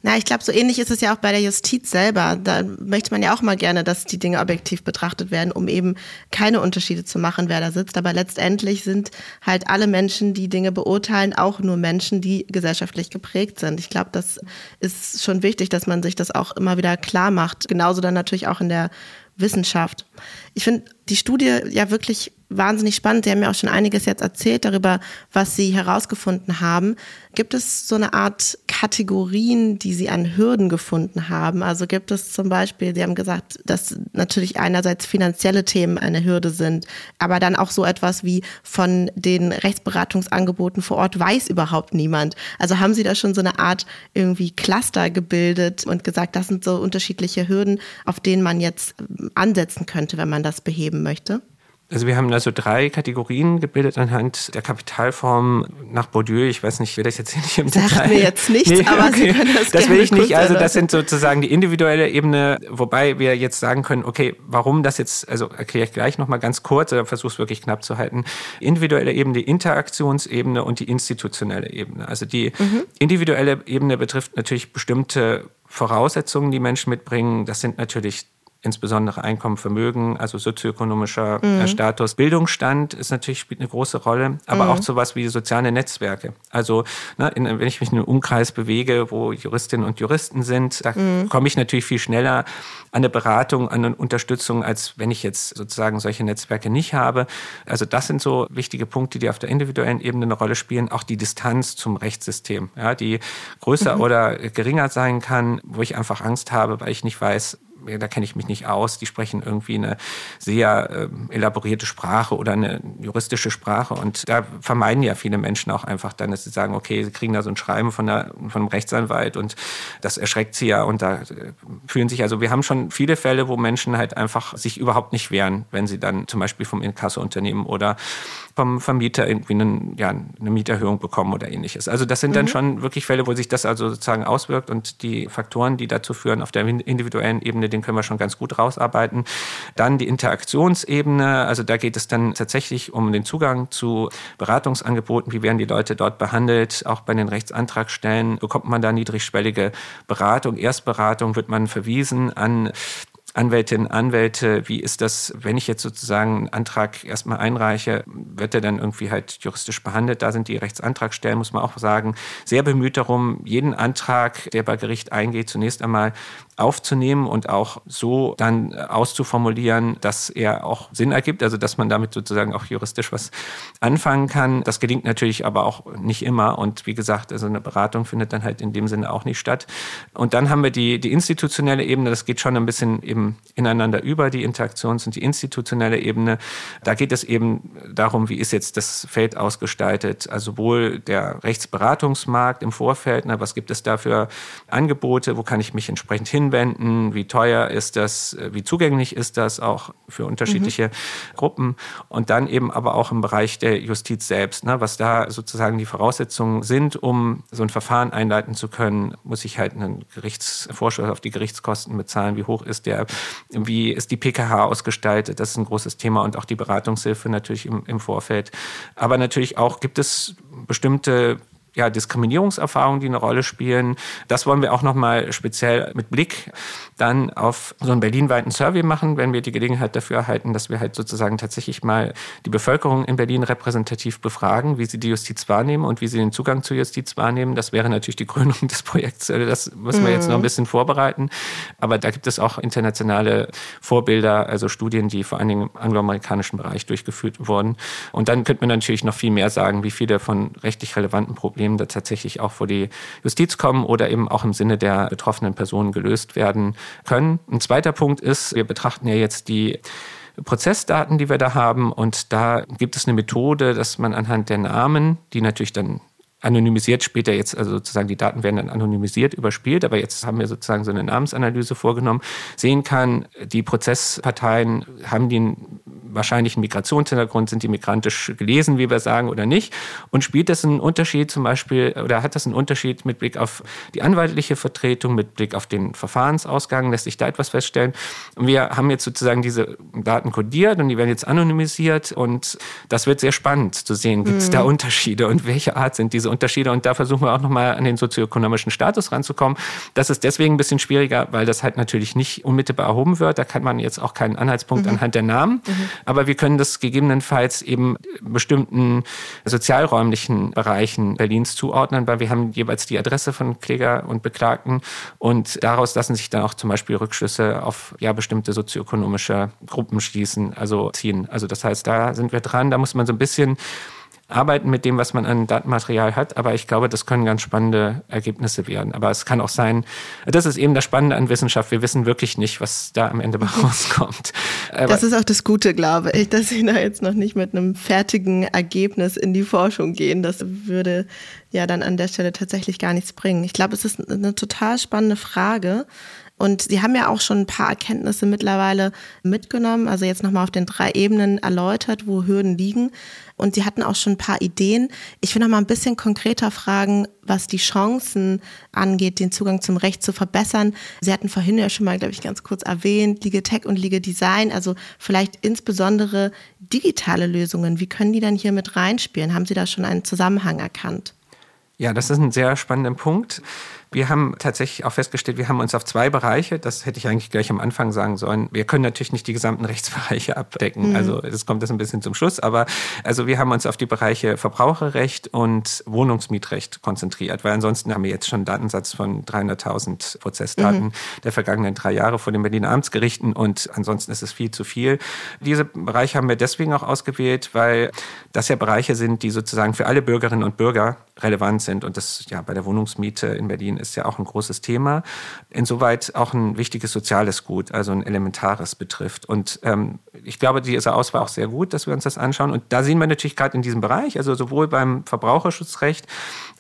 Na, ich glaube, so ähnlich ist es ja auch bei der Justiz selber. Da möchte man ja auch mal gerne, dass die Dinge objektiv betrachtet werden, um eben keine Unterschiede zu machen, wer da sitzt. Aber letztendlich sind halt alle Menschen, die Dinge beurteilen, auch nur Menschen, die gesellschaftlich geprägt sind. Ich glaube, das ist schon wichtig, dass man sich das auch immer wieder klar macht. Genauso dann natürlich auch in der Wissenschaft. Ich finde die Studie ja wirklich wahnsinnig spannend. Sie haben ja auch schon einiges jetzt erzählt darüber, was Sie herausgefunden haben. Gibt es so eine Art Kategorien, die Sie an Hürden gefunden haben? Also gibt es zum Beispiel, Sie haben gesagt, dass natürlich einerseits finanzielle Themen eine Hürde sind, aber dann auch so etwas wie von den Rechtsberatungsangeboten vor Ort weiß überhaupt niemand. Also haben Sie da schon so eine Art irgendwie Cluster gebildet und gesagt, das sind so unterschiedliche Hürden, auf denen man jetzt ansetzen könnte, wenn man das beheben möchte? Also wir haben da so drei Kategorien gebildet anhand der Kapitalform nach Bourdieu. Ich weiß nicht, ich will das jetzt hier nicht im Sagt Detail. mir jetzt nichts, nee, aber okay. Sie können das Das will ich nicht. Also das sind sozusagen die individuelle Ebene, wobei wir jetzt sagen können, okay, warum das jetzt, also erkläre ich gleich nochmal ganz kurz, oder versuche es wirklich knapp zu halten. Individuelle Ebene, die Interaktionsebene und die institutionelle Ebene. Also die mhm. individuelle Ebene betrifft natürlich bestimmte Voraussetzungen, die Menschen mitbringen. Das sind natürlich insbesondere Einkommen, Vermögen, also sozioökonomischer äh, mhm. Status. Bildungsstand ist natürlich spielt eine große Rolle, aber mhm. auch sowas wie soziale Netzwerke. Also ne, in, wenn ich mich in einem Umkreis bewege, wo Juristinnen und Juristen sind, da mhm. komme ich natürlich viel schneller an eine Beratung, an eine Unterstützung, als wenn ich jetzt sozusagen solche Netzwerke nicht habe. Also das sind so wichtige Punkte, die auf der individuellen Ebene eine Rolle spielen. Auch die Distanz zum Rechtssystem, ja, die größer mhm. oder geringer sein kann, wo ich einfach Angst habe, weil ich nicht weiß, da kenne ich mich nicht aus, die sprechen irgendwie eine sehr äh, elaborierte Sprache oder eine juristische Sprache. Und da vermeiden ja viele Menschen auch einfach dann, dass sie sagen, okay, sie kriegen da so ein Schreiben von, der, von einem Rechtsanwalt und das erschreckt sie ja. Und da äh, fühlen sich, also wir haben schon viele Fälle, wo Menschen halt einfach sich überhaupt nicht wehren, wenn sie dann zum Beispiel vom Inkassounternehmen oder vom Vermieter irgendwie einen, ja, eine Mieterhöhung bekommen oder ähnliches. Also das sind dann mhm. schon wirklich Fälle, wo sich das also sozusagen auswirkt und die Faktoren, die dazu führen auf der individuellen Ebene, den können wir schon ganz gut rausarbeiten. Dann die Interaktionsebene, also da geht es dann tatsächlich um den Zugang zu Beratungsangeboten, wie werden die Leute dort behandelt, auch bei den Rechtsantragstellen bekommt man da niedrigschwellige Beratung, Erstberatung, wird man verwiesen an Anwältinnen, Anwälte, wie ist das, wenn ich jetzt sozusagen einen Antrag erstmal einreiche, wird der dann irgendwie halt juristisch behandelt? Da sind die Rechtsantragstellen, muss man auch sagen, sehr bemüht darum, jeden Antrag, der bei Gericht eingeht, zunächst einmal aufzunehmen und auch so dann auszuformulieren, dass er auch Sinn ergibt, also dass man damit sozusagen auch juristisch was anfangen kann. Das gelingt natürlich aber auch nicht immer und wie gesagt, also eine Beratung findet dann halt in dem Sinne auch nicht statt. Und dann haben wir die, die institutionelle Ebene, das geht schon ein bisschen eben ineinander über, die Interaktions- und die institutionelle Ebene. Da geht es eben darum, wie ist jetzt das Feld ausgestaltet, also sowohl der Rechtsberatungsmarkt im Vorfeld, na, was gibt es da für Angebote, wo kann ich mich entsprechend hin hinwenden, wie teuer ist das, wie zugänglich ist das auch für unterschiedliche mhm. Gruppen und dann eben aber auch im Bereich der Justiz selbst, ne, was da sozusagen die Voraussetzungen sind, um so ein Verfahren einleiten zu können, muss ich halt einen Gerichtsvorschuss auf die Gerichtskosten bezahlen, wie hoch ist der, wie ist die PKH ausgestaltet, das ist ein großes Thema und auch die Beratungshilfe natürlich im, im Vorfeld. Aber natürlich auch gibt es bestimmte ja, Diskriminierungserfahrungen, die eine Rolle spielen. Das wollen wir auch nochmal speziell mit Blick dann auf so einen berlinweiten Survey machen, wenn wir die Gelegenheit dafür erhalten, dass wir halt sozusagen tatsächlich mal die Bevölkerung in Berlin repräsentativ befragen, wie sie die Justiz wahrnehmen und wie sie den Zugang zur Justiz wahrnehmen. Das wäre natürlich die Krönung des Projekts. Also das müssen wir jetzt noch ein mhm. bisschen vorbereiten. Aber da gibt es auch internationale Vorbilder, also Studien, die vor allen Dingen im angloamerikanischen Bereich durchgeführt wurden. Und dann könnte man natürlich noch viel mehr sagen, wie viele von rechtlich relevanten Problemen Problemen da tatsächlich auch vor die Justiz kommen oder eben auch im Sinne der betroffenen Personen gelöst werden können. Ein zweiter Punkt ist, wir betrachten ja jetzt die Prozessdaten, die wir da haben. Und da gibt es eine Methode, dass man anhand der Namen, die natürlich dann anonymisiert später jetzt, also sozusagen die Daten werden dann anonymisiert überspielt, aber jetzt haben wir sozusagen so eine Namensanalyse vorgenommen, sehen kann, die Prozessparteien haben den wahrscheinlich einen Migrationshintergrund, sind die migrantisch gelesen, wie wir sagen, oder nicht? Und spielt das einen Unterschied zum Beispiel, oder hat das einen Unterschied mit Blick auf die anwaltliche Vertretung, mit Blick auf den Verfahrensausgang? Lässt sich da etwas feststellen? Und wir haben jetzt sozusagen diese Daten kodiert und die werden jetzt anonymisiert und das wird sehr spannend zu sehen. Gibt es mhm. da Unterschiede und welche Art sind diese Unterschiede? Und da versuchen wir auch nochmal an den sozioökonomischen Status ranzukommen. Das ist deswegen ein bisschen schwieriger, weil das halt natürlich nicht unmittelbar erhoben wird. Da kann man jetzt auch keinen Anhaltspunkt mhm. anhand der Namen. Aber wir können das gegebenenfalls eben bestimmten sozialräumlichen Bereichen Berlins zuordnen, weil wir haben jeweils die Adresse von Kläger und Beklagten und daraus lassen sich dann auch zum Beispiel Rückschlüsse auf ja bestimmte sozioökonomische Gruppen schließen, also ziehen. Also das heißt, da sind wir dran, da muss man so ein bisschen arbeiten mit dem, was man an Datenmaterial hat. Aber ich glaube, das können ganz spannende Ergebnisse werden. Aber es kann auch sein, das ist eben das Spannende an Wissenschaft. Wir wissen wirklich nicht, was da am Ende rauskommt. Aber das ist auch das Gute, glaube ich, dass Sie da jetzt noch nicht mit einem fertigen Ergebnis in die Forschung gehen. Das würde ja dann an der Stelle tatsächlich gar nichts bringen. Ich glaube, es ist eine total spannende Frage. Und Sie haben ja auch schon ein paar Erkenntnisse mittlerweile mitgenommen, also jetzt nochmal auf den drei Ebenen erläutert, wo Hürden liegen. Und Sie hatten auch schon ein paar Ideen. Ich will noch mal ein bisschen konkreter fragen, was die Chancen angeht, den Zugang zum Recht zu verbessern. Sie hatten vorhin ja schon mal, glaube ich, ganz kurz erwähnt, Legal Tech und Legal Design, also vielleicht insbesondere digitale Lösungen. Wie können die dann hier mit reinspielen? Haben Sie da schon einen Zusammenhang erkannt? Ja, das ist ein sehr spannender Punkt. Wir haben tatsächlich auch festgestellt, wir haben uns auf zwei Bereiche, das hätte ich eigentlich gleich am Anfang sagen sollen. Wir können natürlich nicht die gesamten Rechtsbereiche abdecken. Mhm. Also das kommt jetzt ein bisschen zum Schluss, aber also wir haben uns auf die Bereiche Verbraucherrecht und Wohnungsmietrecht konzentriert, weil ansonsten haben wir jetzt schon einen Datensatz von 300.000 Prozessdaten mhm. der vergangenen drei Jahre vor den Berliner Amtsgerichten und ansonsten ist es viel zu viel. Diese Bereiche haben wir deswegen auch ausgewählt, weil das ja Bereiche sind, die sozusagen für alle Bürgerinnen und Bürger relevant sind und das ja bei der Wohnungsmiete in Berlin ist ja auch ein großes Thema. Insoweit auch ein wichtiges soziales Gut, also ein elementares betrifft. Und ähm, ich glaube, diese Auswahl auch sehr gut, dass wir uns das anschauen. Und da sehen wir natürlich gerade in diesem Bereich, also sowohl beim Verbraucherschutzrecht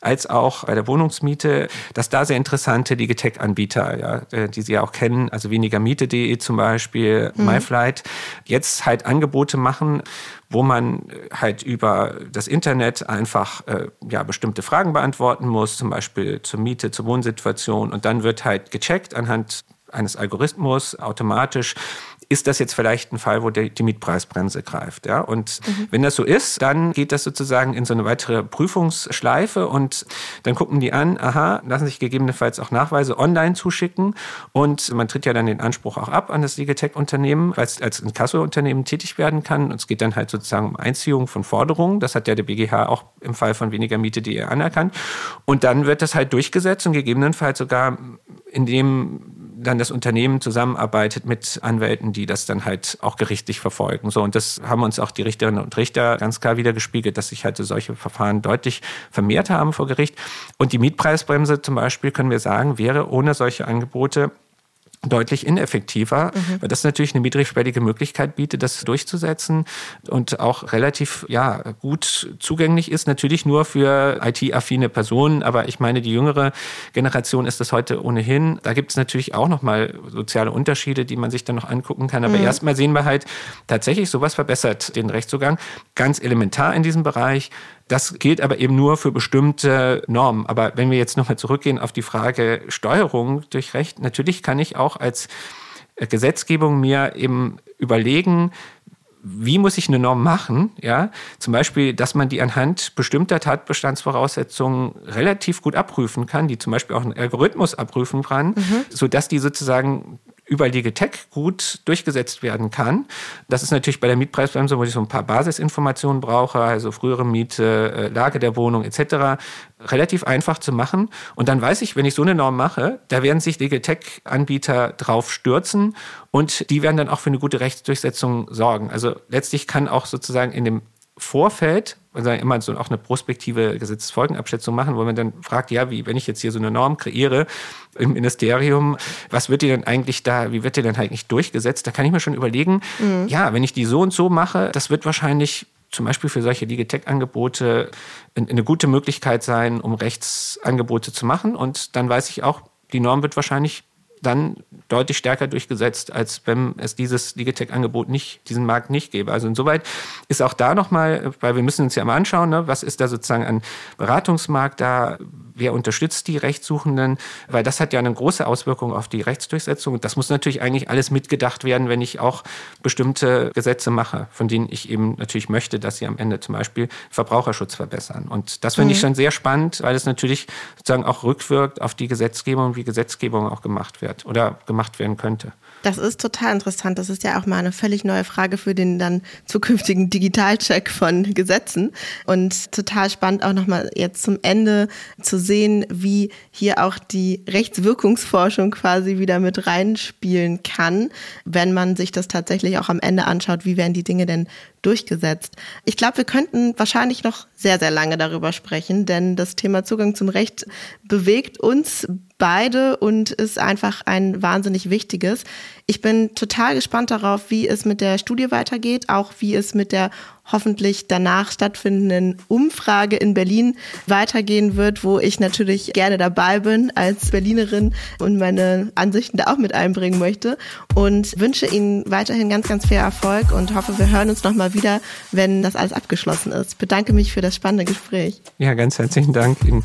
als auch bei der Wohnungsmiete, dass da sehr interessante Digitech-Anbieter, ja, äh, die Sie ja auch kennen, also wenigermiete.de zum Beispiel, mhm. MyFlight, jetzt halt Angebote machen, wo man halt über das Internet einfach äh, ja, bestimmte Fragen beantworten muss, zum Beispiel zur Miete, zur Wohnsituation. Und dann wird halt gecheckt anhand eines Algorithmus automatisch, ist das jetzt vielleicht ein Fall, wo die, die Mietpreisbremse greift. Ja? Und mhm. wenn das so ist, dann geht das sozusagen in so eine weitere Prüfungsschleife und dann gucken die an, aha, lassen sich gegebenenfalls auch Nachweise online zuschicken und man tritt ja dann den Anspruch auch ab an das Legatech-Unternehmen, weil es als Inkasso-Unternehmen tätig werden kann. Und es geht dann halt sozusagen um Einziehung von Forderungen. Das hat ja der BGH auch im Fall von weniger Miete, die er anerkannt. Und dann wird das halt durchgesetzt und gegebenenfalls sogar in dem dann das Unternehmen zusammenarbeitet mit Anwälten, die das dann halt auch gerichtlich verfolgen. So, und das haben uns auch die Richterinnen und Richter ganz klar wieder gespiegelt, dass sich halt solche Verfahren deutlich vermehrt haben vor Gericht. Und die Mietpreisbremse zum Beispiel, können wir sagen, wäre ohne solche Angebote deutlich ineffektiver, mhm. weil das natürlich eine niedrigschwellige Möglichkeit bietet, das durchzusetzen und auch relativ ja, gut zugänglich ist. Natürlich nur für IT-affine Personen, aber ich meine, die jüngere Generation ist das heute ohnehin. Da gibt es natürlich auch nochmal soziale Unterschiede, die man sich dann noch angucken kann. Aber mhm. erstmal sehen wir halt tatsächlich, sowas verbessert den Rechtszugang. Ganz elementar in diesem Bereich. Das gilt aber eben nur für bestimmte Normen. Aber wenn wir jetzt nochmal zurückgehen auf die Frage Steuerung durch Recht, natürlich kann ich auch als Gesetzgebung mir eben überlegen, wie muss ich eine Norm machen? Ja, zum Beispiel, dass man die anhand bestimmter Tatbestandsvoraussetzungen relativ gut abprüfen kann, die zum Beispiel auch ein Algorithmus abprüfen kann, mhm. sodass die sozusagen über Tech gut durchgesetzt werden kann. Das ist natürlich bei der Mietpreisbremse, wo ich so ein paar Basisinformationen brauche, also frühere Miete, äh, Lage der Wohnung etc., relativ einfach zu machen. Und dann weiß ich, wenn ich so eine Norm mache, da werden sich Tech-Anbieter drauf stürzen und die werden dann auch für eine gute Rechtsdurchsetzung sorgen. Also letztlich kann auch sozusagen in dem Vorfeld also immer so auch eine prospektive Gesetzesfolgenabschätzung machen, wo man dann fragt, ja, wie, wenn ich jetzt hier so eine Norm kreiere im Ministerium, was wird die denn eigentlich da, wie wird die denn eigentlich durchgesetzt? Da kann ich mir schon überlegen, mhm. ja, wenn ich die so und so mache, das wird wahrscheinlich zum Beispiel für solche Digitech-Angebote eine gute Möglichkeit sein, um Rechtsangebote zu machen. Und dann weiß ich auch, die Norm wird wahrscheinlich dann deutlich stärker durchgesetzt, als wenn es dieses Digitech-Angebot nicht, diesen Markt nicht gäbe. Also insoweit ist auch da nochmal, weil wir müssen uns ja mal anschauen, ne, was ist da sozusagen an Beratungsmarkt da, wer unterstützt die Rechtssuchenden, weil das hat ja eine große Auswirkung auf die Rechtsdurchsetzung. Das muss natürlich eigentlich alles mitgedacht werden, wenn ich auch bestimmte Gesetze mache, von denen ich eben natürlich möchte, dass sie am Ende zum Beispiel Verbraucherschutz verbessern. Und das finde mhm. ich schon sehr spannend, weil es natürlich sozusagen auch rückwirkt auf die Gesetzgebung, wie Gesetzgebung auch gemacht wird oder gemacht werden könnte. Das ist total interessant. Das ist ja auch mal eine völlig neue Frage für den dann zukünftigen Digitalcheck von Gesetzen. Und total spannend auch nochmal jetzt zum Ende zu sehen, wie hier auch die Rechtswirkungsforschung quasi wieder mit reinspielen kann, wenn man sich das tatsächlich auch am Ende anschaut, wie werden die Dinge denn durchgesetzt. Ich glaube, wir könnten wahrscheinlich noch sehr, sehr lange darüber sprechen, denn das Thema Zugang zum Recht bewegt uns beide und ist einfach ein wahnsinnig wichtiges. Ich bin total gespannt darauf, wie es mit der Studie weitergeht, auch wie es mit der hoffentlich danach stattfindenden Umfrage in Berlin weitergehen wird, wo ich natürlich gerne dabei bin als Berlinerin und meine Ansichten da auch mit einbringen möchte und wünsche Ihnen weiterhin ganz, ganz viel Erfolg und hoffe, wir hören uns nochmal wieder, wenn das alles abgeschlossen ist. Bedanke mich für das spannende Gespräch. Ja, ganz herzlichen Dank Ihnen.